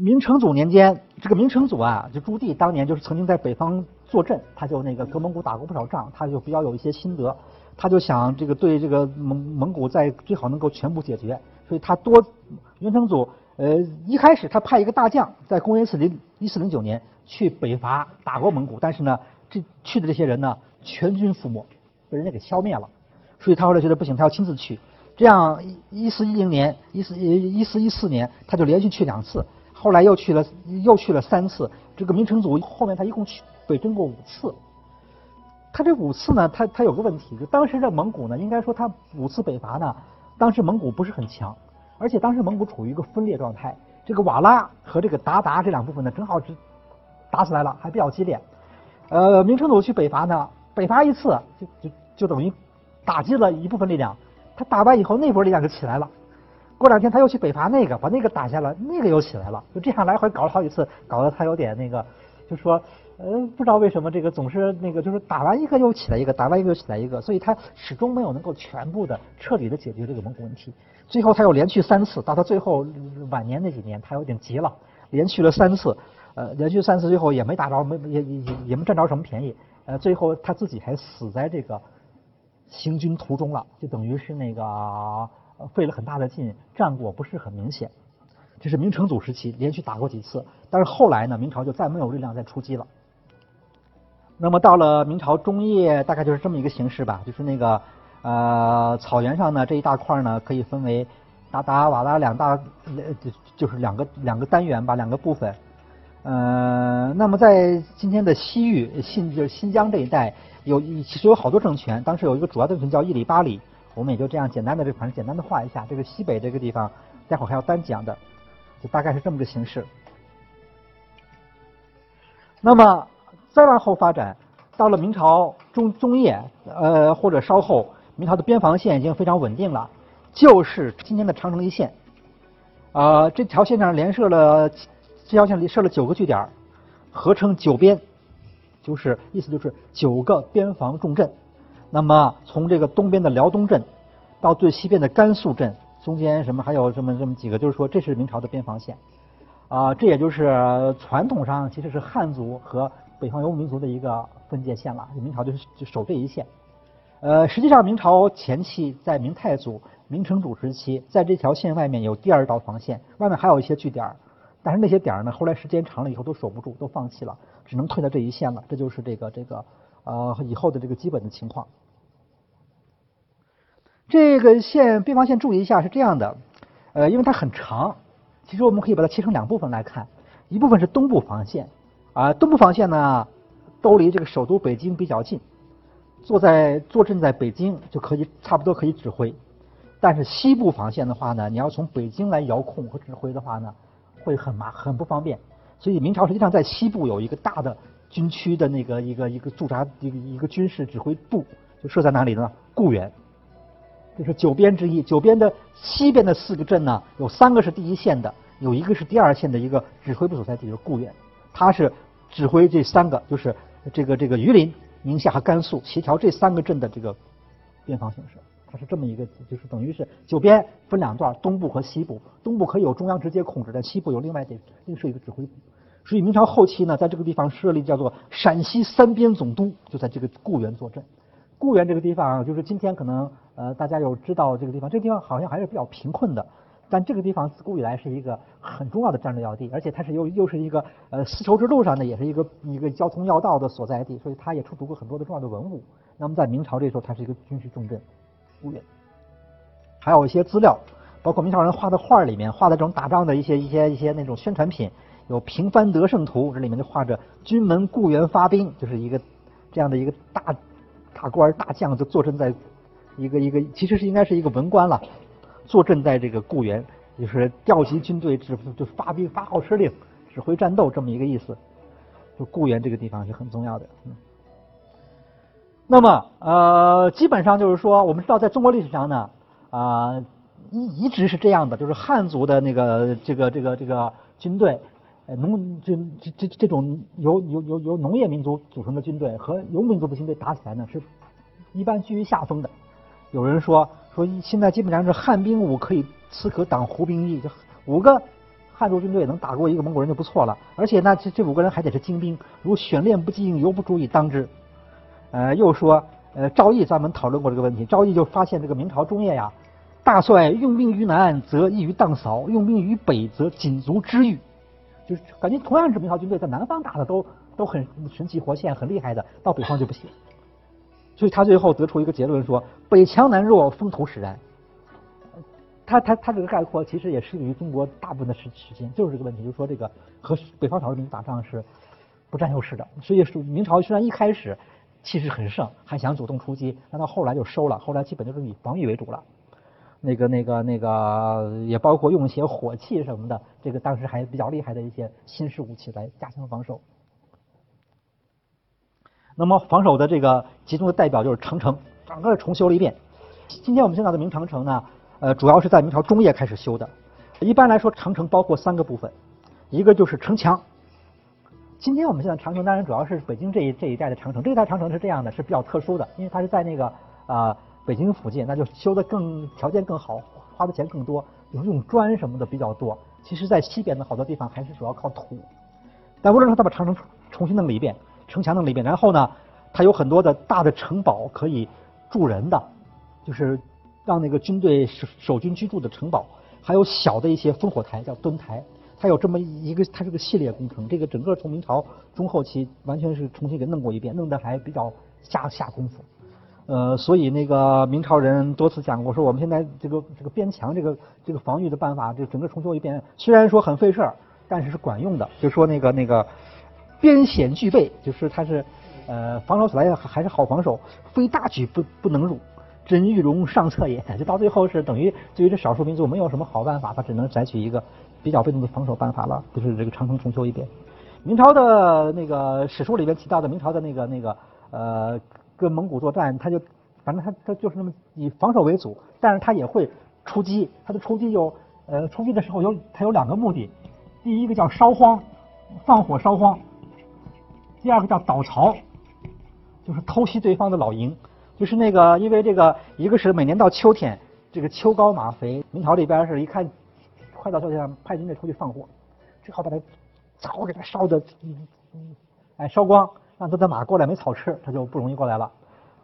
明成祖年间，这个明成祖啊，就朱棣当年就是曾经在北方坐镇，他就那个跟蒙古打过不少仗，他就比较有一些心得，他就想这个对这个蒙蒙古在最好能够全部解决，所以他多元成祖呃一开始他派一个大将在公元四零一四零九年去北伐打过蒙古，但是呢这去的这些人呢全军覆没，被人家给消灭了，所以他后来觉得不行，他要亲自去。这样一四一零年、一四一一四一四年，他就连续去两次，后来又去了又去了三次。这个明成祖后面他一共去北征过五次。他这五次呢，他他有个问题，就当时的蒙古呢，应该说他五次北伐呢，当时蒙古不是很强，而且当时蒙古处于一个分裂状态。这个瓦剌和这个鞑靼这两部分呢，正好是打起来了，还比较激烈。呃，明成祖去北伐呢，北伐一次就就就等于打击了一部分力量。他打完以后，那波力量就起来了。过两天他又去北伐那个，把那个打下了，那个又起来了。就这样来回搞了好几次，搞得他有点那个，就说，呃，不知道为什么这个总是那个，就是打完一个又起来一个，打完一个又起来一个，所以他始终没有能够全部的、彻底的解决这个蒙古问题。最后他又连续三次，到他最后晚年那几年，他有点急了，连续了三次，呃，连续三次最后也没打着，没也也也没占着什么便宜，呃，最后他自己还死在这个。行军途中了，就等于是那个费了很大的劲，战果不是很明显。这是明成祖时期连续打过几次，但是后来呢，明朝就再没有力量再出击了。那么到了明朝中叶，大概就是这么一个形式吧，就是那个呃草原上呢这一大块呢可以分为达达、瓦拉两大，就就是两个两个单元吧，两个部分。呃，那么在今天的西域新就是新疆这一带。有其实有好多政权，当时有一个主要政权叫伊里巴里，我们也就这样简单的这反正简单的画一下。这个西北这个地方，待会还要单讲的，就大概是这么个形式。那么再往后发展，到了明朝中中叶，呃或者稍后，明朝的边防线已经非常稳定了，就是今天的长城一线。啊，这条线上连设了这条线里设了九个据点，合称九边。就是意思就是九个边防重镇，那么从这个东边的辽东镇到最西边的甘肃镇，中间什么还有这么这么几个，就是说这是明朝的边防线，啊，这也就是传统上其实是汉族和北方游牧民族的一个分界线了。明朝就是就守这一线，呃，实际上明朝前期在明太祖、明成祖时期，在这条线外面有第二道防线，外面还有一些据点，但是那些点呢，后来时间长了以后都守不住，都放弃了。只能退到这一线了，这就是这个这个呃以后的这个基本的情况。这个线边防线注意一下是这样的，呃，因为它很长，其实我们可以把它切成两部分来看，一部分是东部防线，啊，东部防线呢都离这个首都北京比较近，坐在坐镇在北京就可以差不多可以指挥，但是西部防线的话呢，你要从北京来遥控和指挥的话呢，会很麻很不方便。所以明朝实际上在西部有一个大的军区的那个一个一个驻扎一个一个军事指挥部，就设在哪里呢？固原，这是九边之一。九边的西边的四个镇呢，有三个是第一线的，有一个是第二线的一个指挥部所在地，就是固原。它是指挥这三个，就是这个这个榆林、宁夏和甘肃，协调这三个镇的这个边防形势。它是这么一个，就是等于是九边分两段，东部和西部。东部可以有中央直接控制，但西部有另外的另设一个指挥部。所以明朝后期呢，在这个地方设立叫做陕西三边总督，就在这个固原坐镇。固原这个地方，就是今天可能呃大家有知道这个地方，这个地方好像还是比较贫困的，但这个地方自古以来是一个很重要的战略要地，而且它是又又是一个呃丝绸之路上呢，也是一个一个交通要道的所在地，所以它也出土过很多的重要的文物。那么在明朝这时候，它是一个军事重镇。固原，还有一些资料，包括明朝人画的画里面画的这种打仗的一些一些一些那种宣传品。有平藩得胜图，这里面就画着军门固原发兵，就是一个这样的一个大大官大将，就坐镇在一个一个，其实是应该是一个文官了，坐镇在这个固原，就是调集军队指就发兵发号施令，指挥战斗这么一个意思。就固原这个地方是很重要的。嗯。那么呃，基本上就是说，我们知道在中国历史上呢，啊一一直是这样的，就是汉族的那个这个这个这个军队。呃，农这这这这种由由由由农业民族组成的军队和游牧民族的军队打起来呢，是一般居于下风的。有人说说现在基本上是汉兵五可以刺可挡胡兵一，就五个汉族军队能打过一个蒙古人就不错了，而且呢，这这五个人还得是精兵，如选练不精，犹不足以当之。呃，又说，呃，赵毅专门讨论过这个问题，赵毅就发现这个明朝中叶呀，大帅用兵于南，则易于荡扫；用兵于北，则仅足之欲。就是感觉同样是明朝军队，在南方打的都都很神气活现，很厉害的，到北方就不行。所以他最后得出一个结论说：北强南弱，风头使然。他他他这个概括其实也适用于中国大部分的时时间，就是这个问题，就是说这个和北方少数民族打仗是不占优势的。所以说明朝虽然一开始气势很盛，还想主动出击，但到后来就收了，后来基本就是以防御为主了。那个那个那个也包括用一些火器什么的，这个当时还比较厉害的一些新式武器来加强防守。那么防守的这个集中的代表就是长城，整个重修了一遍。今天我们见到的明长城呢？呃，主要是在明朝中叶开始修的。一般来说，长城包括三个部分，一个就是城墙。今天我们现在长城当然主要是北京这一这一带的长城，这一带长城是这样的，是比较特殊的，因为它是在那个啊北京附近，那就修的更条件更好，花的钱更多，就是用砖什么的比较多。其实，在西边的好多地方还是主要靠土。但无论如何他把长城重新弄了一遍，城墙弄了一遍，然后呢，它有很多的大的城堡可以住人的，就是。让那个军队守守军居住的城堡，还有小的一些烽火台，叫墩台，它有这么一个，它是个系列工程。这个整个从明朝中后期完全是重新给弄过一遍，弄得还比较下下功夫。呃，所以那个明朝人多次讲过，说我们现在这个这个边墙这个这个防御的办法，这整个重修一遍，虽然说很费事儿，但是是管用的。就说那个那个边险俱备，就是它是呃防守起来还是好防守，非大举不不能入。真玉容上策也，就到最后是等于对于这少数民族没有什么好办法，他只能采取一个比较被动的防守办法了，就是这个长城重修一遍。明朝的那个史书里边提到的明朝的那个那个呃跟蒙古作战，他就反正他他就是那么以防守为主，但是他也会出击。他的出击有呃出击的时候有他有两个目的，第一个叫烧荒，放火烧荒；第二个叫倒巢，就是偷袭对方的老营。就是那个，因为这个，一个是每年到秋天，这个秋高马肥，明朝这边是一看快到秋天，派军队出去放火，最好把它草给它烧的，哎，烧光，让他的马过来没草吃，他就不容易过来了。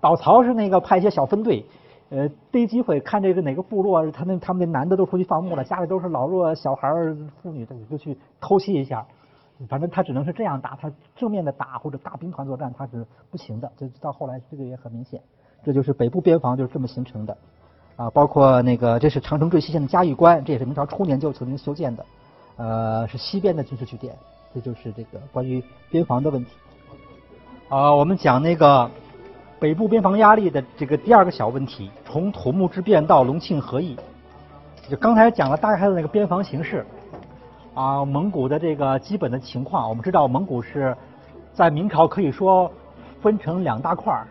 倒巢是那个派一些小分队，呃，逮机会看这个哪个部落，他那他们那男的都出去放牧了，家里都是老弱小孩妇女的，就去偷袭一下。反正他只能是这样打，他正面的打或者大兵团作战他是不行的。就到后来这个也很明显。这就是北部边防就是这么形成的，啊，包括那个这是长城最西线的嘉峪关，这也是明朝初年就曾经修建的，呃，是西边的军事据点。这就是这个关于边防的问题。啊，我们讲那个北部边防压力的这个第二个小问题，从土木之变到隆庆和议，就刚才讲了大概的那个边防形势，啊，蒙古的这个基本的情况，我们知道蒙古是在明朝可以说分成两大块儿。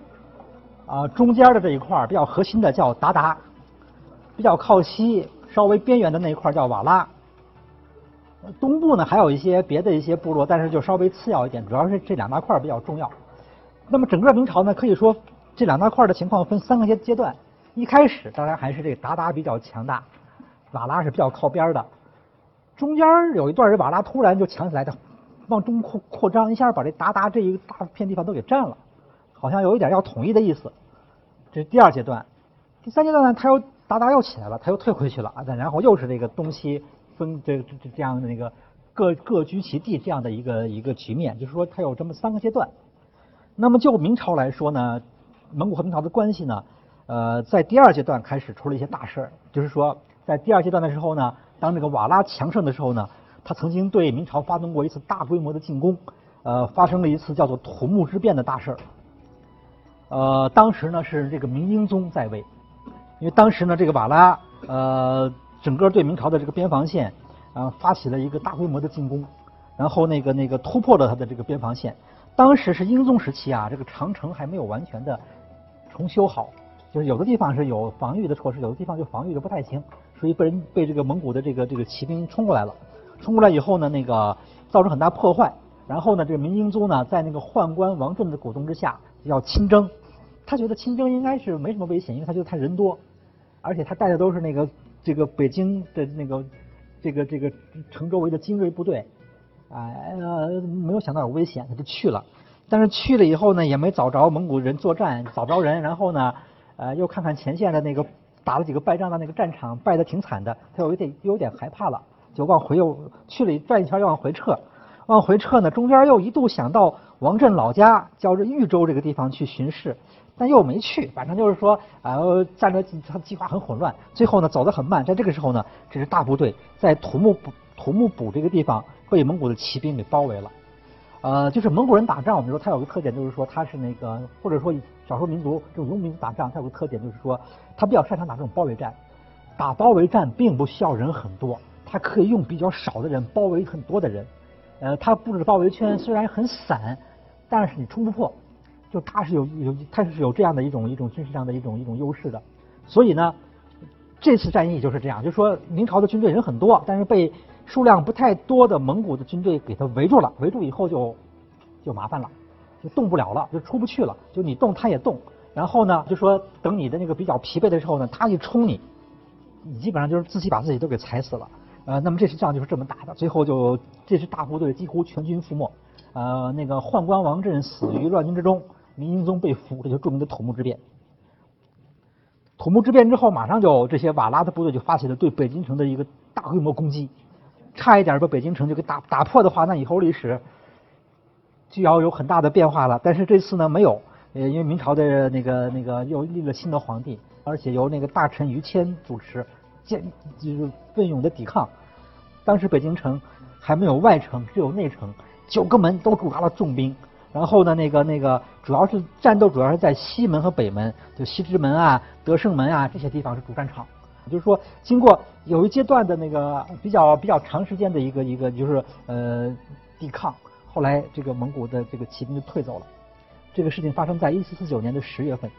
啊，中间的这一块儿比较核心的叫鞑靼，比较靠西、稍微边缘的那一块儿叫瓦剌。东部呢还有一些别的一些部落，但是就稍微次要一点，主要是这两大块比较重要。那么整个明朝呢，可以说这两大块的情况分三个阶阶段。一开始当然还是这个鞑靼比较强大，瓦剌是比较靠边的。中间有一段是瓦剌突然就强起来的，往中扩扩张，一下把这鞑靼这一大片地方都给占了。好像有一点要统一的意思，这是第二阶段。第三阶段呢，他又达达又起来了，他又退回去了啊。然后又是这个东西分这这这样的那个各各居其地这样的一个一个局面，就是说他有这么三个阶段。那么就明朝来说呢，蒙古和明朝的关系呢，呃，在第二阶段开始出了一些大事儿，就是说在第二阶段的时候呢，当这个瓦剌强盛的时候呢，他曾经对明朝发动过一次大规模的进攻，呃，发生了一次叫做土木之变的大事儿。呃，当时呢是这个明英宗在位，因为当时呢这个瓦剌呃整个对明朝的这个边防线啊发起了一个大规模的进攻，然后那个那个突破了他的这个边防线。当时是英宗时期啊，这个长城还没有完全的重修好，就是有的地方是有防御的措施，有的地方就防御的不太行，所以被人被这个蒙古的这个这个骑兵冲过来了。冲过来以后呢，那个造成很大破坏。然后呢，这个明英宗呢在那个宦官王振的鼓动之下要亲征。他觉得亲征应该是没什么危险，因为他觉得他人多，而且他带的都是那个这个北京的那个这个这个城周围的精锐部队，哎呃没有想到有危险，他就去了。但是去了以后呢，也没找着蒙古人作战，找不着人。然后呢，呃，又看看前线的那个打了几个败仗的那个战场，败得挺惨的，他有一点有点害怕了，就往回又去了转一圈，又往回撤。往回撤呢，中间又一度想到王振老家，叫这豫州这个地方去巡视，但又没去。反正就是说，呃，战略他计划很混乱，最后呢走得很慢。在这个时候呢，这支大部队在土木土木堡这个地方被蒙古的骑兵给包围了。呃，就是蒙古人打仗，我们说他有个特点，就是说他是那个，或者说少数民族这种游民族打仗，他有个特点，就是说他比较擅长打这种包围战。打包围战并不需要人很多，他可以用比较少的人包围很多的人。呃，他布置的包围圈虽然很散，但是你冲不破，就他是有有他是有这样的一种一种军事上的一种一种优势的。所以呢，这次战役就是这样，就是说明朝的军队人很多，但是被数量不太多的蒙古的军队给他围住了，围住以后就就麻烦了，就动不了了，就出不去了。就你动他也动，然后呢，就说等你的那个比较疲惫的时候呢，他一冲你，你基本上就是自己把自己都给踩死了。呃，那么这支仗就是这么打的，最后就这支大部队几乎全军覆没。呃，那个宦官王振死于乱军之中，明英宗被俘，这就著名的土木之变。土木之变之后，马上就这些瓦剌的部队就发起了对北京城的一个大规模攻击。差一点把北京城就给打打破的话，那以后历史就要有很大的变化了。但是这次呢，没有，呃，因为明朝的那个那个又立了新的皇帝，而且由那个大臣于谦主持，坚就是奋勇的抵抗。当时北京城还没有外城，只有内城，九个门都驻扎了重兵。然后呢，那个那个主要是战斗主要是在西门和北门，就西直门啊、德胜门啊这些地方是主战场。就是说，经过有一阶段的那个比较比较长时间的一个一个就是呃抵抗，后来这个蒙古的这个骑兵就退走了。这个事情发生在一四四九年的十月份，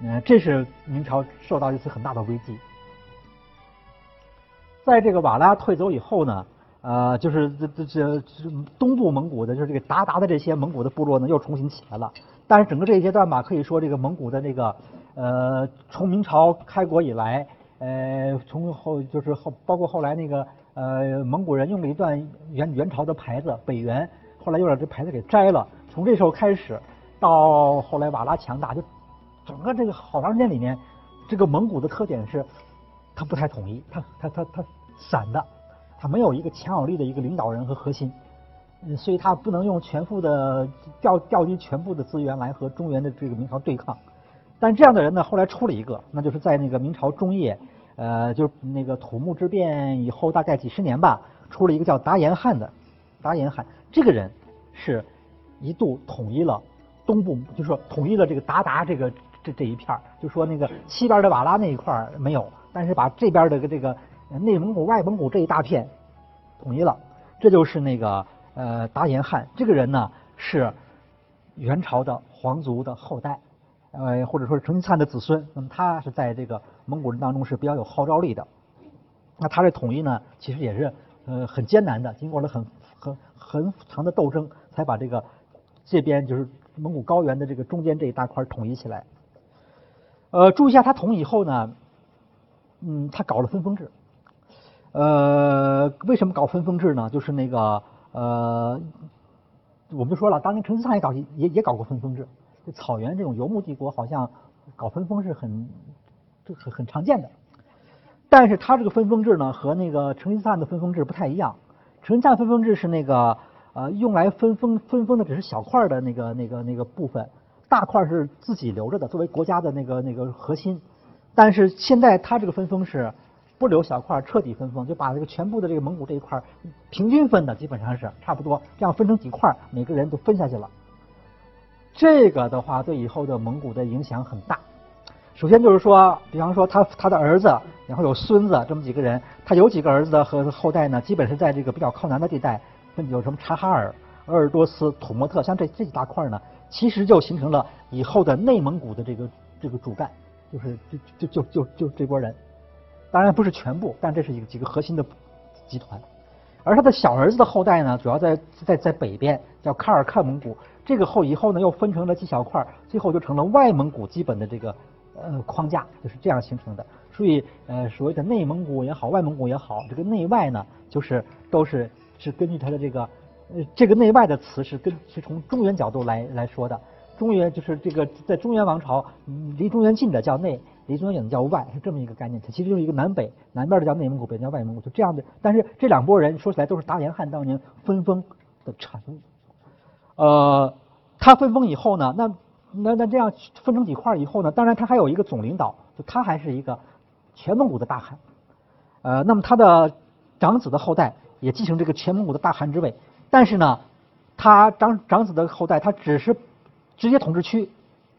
嗯，这是明朝受到一次很大的危机。在这个瓦剌退走以后呢，呃，就是这这这东部蒙古的，就是这个鞑靼的这些蒙古的部落呢，又重新起来了。但是整个这一阶段吧，可以说这个蒙古的那个呃，从明朝开国以来。呃，从后就是后，包括后来那个呃，蒙古人用了一段元元朝的牌子北元，后来又把这牌子给摘了。从这时候开始，到后来瓦剌强大，就整个这个好长时间里面，这个蒙古的特点是，它不太统一，它它它它散的，它没有一个强有力的一个领导人和核心，所以它不能用全部的调调集全部的资源来和中原的这个明朝对抗。但这样的人呢，后来出了一个，那就是在那个明朝中叶。呃，就是那个土木之变以后，大概几十年吧，出了一个叫达延汗的，达延汗。这个人是一度统一了东部，就是说统一了这个鞑靼这个这这一片，就说那个西边的瓦剌那一块没有，但是把这边的这个内蒙古、外蒙古这一大片统一了，这就是那个呃达延汗。这个人呢是元朝的皇族的后代。呃，或者说是成吉思汗的子孙，那么他是在这个蒙古人当中是比较有号召力的。那他这统一呢，其实也是呃很艰难的，经过了很很很长的斗争，才把这个这边就是蒙古高原的这个中间这一大块统一起来。呃，注意一下他统一以后呢，嗯，他搞了分封制。呃，为什么搞分封制呢？就是那个呃，我们就说了，当年成吉思汗也搞也也搞过分封制。就草原这种游牧帝国好像搞分封是很这很很常见的，但是他这个分封制呢和那个成吉思汗的分封制不太一样。成吉思汗分封制是那个呃用来分封分封的只是小块的那个那个那个部分，大块是自己留着的作为国家的那个那个核心。但是现在他这个分封是不留小块，彻底分封，就把这个全部的这个蒙古这一块平均分的基本上是差不多，这样分成几块，每个人都分下去了。这个的话，对以后的蒙古的影响很大。首先就是说，比方说他他的儿子，然后有孙子这么几个人，他有几个儿子的和后代呢？基本是在这个比较靠南的地带，有什么察哈尔、鄂尔多斯、土默特，像这这几大块呢，其实就形成了以后的内蒙古的这个这个主干，就是就就就就就这波人。当然不是全部，但这是一个几个核心的集团。而他的小儿子的后代呢，主要在在在北边，叫喀尔喀蒙古。这个后以后呢，又分成了几小块，最后就成了外蒙古基本的这个呃框架，就是这样形成的。所以呃所谓的内蒙古也好，外蒙古也好，这个内外呢，就是都是是根据它的这个呃这个内外的词是跟是从中原角度来来说的。中原就是这个在中原王朝离中原近的叫内，离中原远的叫外，是这么一个概念。它其实就是一个南北，南边的叫内蒙古，北边叫外蒙古，就这样的。但是这两拨人说起来都是达延汗当年分封的产物。呃，他分封以后呢，那那那这样分成几块以后呢，当然他还有一个总领导，就他还是一个全蒙古的大汗。呃，那么他的长子的后代也继承这个全蒙古的大汗之位，但是呢，他长长子的后代他只是直接统治区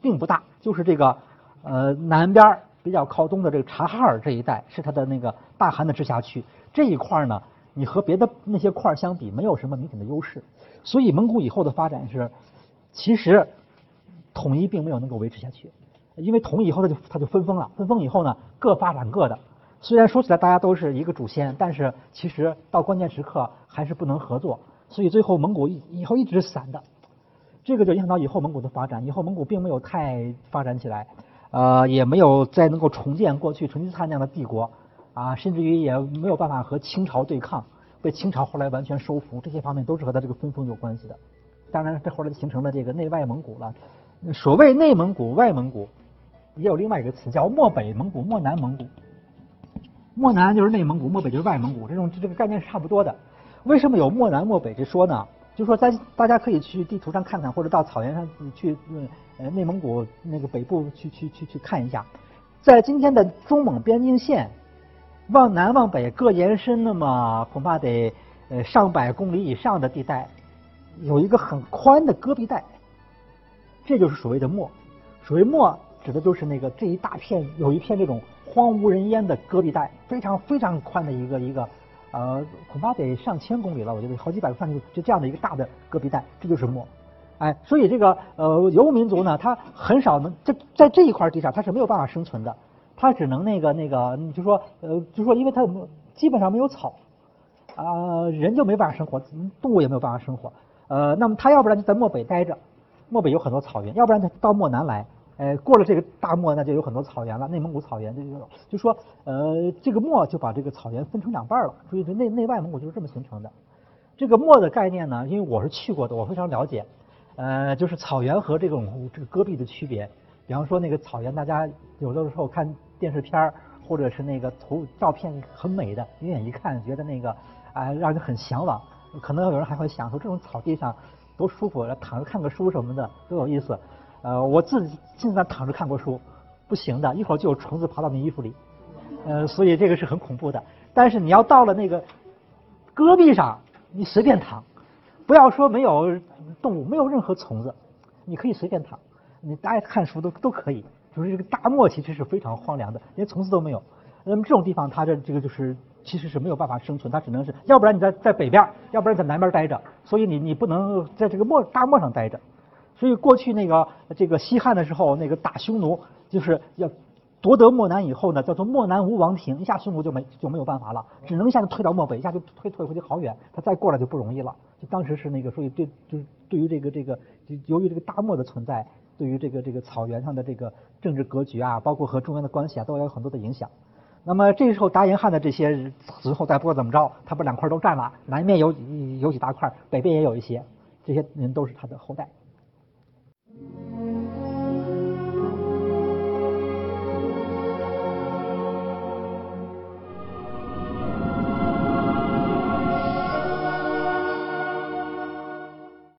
并不大，就是这个呃南边比较靠东的这个察哈尔这一带是他的那个大汗的直辖区，这一块呢，你和别的那些块相比，没有什么明显的优势。所以蒙古以后的发展是，其实统一并没有能够维持下去，因为统一以后它就它就分封了，分封以后呢各发展各的。虽然说起来大家都是一个祖先，但是其实到关键时刻还是不能合作。所以最后蒙古以以后一直散的，这个就影响到以后蒙古的发展。以后蒙古并没有太发展起来，呃，也没有再能够重建过去成吉思汗那样的帝国啊，甚至于也没有办法和清朝对抗。被清朝后来完全收服，这些方面都是和他这个分封有关系的。当然，这后来就形成了这个内外蒙古了。所谓内蒙古、外蒙古，也有另外一个词叫漠北蒙古、漠南蒙古。漠南就是内蒙古，漠北就是外蒙古，这种这个概念是差不多的。为什么有漠南漠北之说呢？就说咱大家可以去地图上看看，或者到草原上去，呃，内蒙古那个北部去去去去看一下，在今天的中蒙边境线。往南往北各延伸那么恐怕得呃上百公里以上的地带，有一个很宽的戈壁带，这就是所谓的漠。所谓漠指的就是那个这一大片有一片这种荒无人烟的戈壁带，非常非常宽的一个一个呃恐怕得上千公里了，我觉得好几百个范围就这样的一个大的戈壁带，这就是漠。哎，所以这个呃游牧民族呢，它很少能在在这一块地上，它是没有办法生存的。它只能那个那个，就说呃，就说因为它基本上没有草，啊，人就没办法生活，动物也没有办法生活，呃，那么它要不然就在漠北待着，漠北有很多草原，要不然它到漠南来，呃，过了这个大漠，那就有很多草原了，内蒙古草原，就就就说呃，这个漠就把这个草原分成两半了，所以这内内外蒙古就是这么形成的。这个漠的概念呢，因为我是去过的，我非常了解，呃，就是草原和这种这个戈壁的区别。比方说那个草原，大家有的时候看电视片，或者是那个图照片很美的，远远一看觉得那个啊让人很向往。可能有人还会想说这种草地上多舒服，躺着看个书什么的多有意思。呃，我自己经常躺着看过书，不行的，一会儿就有虫子爬到你衣服里，呃，所以这个是很恐怖的。但是你要到了那个戈壁上，你随便躺，不要说没有动物，没有任何虫子，你可以随便躺。你爱看书都都可以，就是这个大漠其实是非常荒凉的，连虫子都没有。那么这种地方，它的这个就是其实是没有办法生存，它只能是要不然你在在北边，要不然在南边待着。所以你你不能在这个漠大漠上待着。所以过去那个这个西汉的时候，那个打匈奴就是要夺得漠南以后呢，叫做漠南无王庭，一下匈奴就没就没有办法了，只能一下子退到漠北，一下就退退回去好远，他再过来就不容易了。就当时是那个，所以对就是对于这个这个，由于这个大漠的存在。对于这个这个草原上的这个政治格局啊，包括和中原的关系啊，都有很多的影响。那么这时候达延汉的这些子后代不管怎么着，他把两块都占了，南面有有几大块，北边也有一些，这些人都是他的后代。Amen.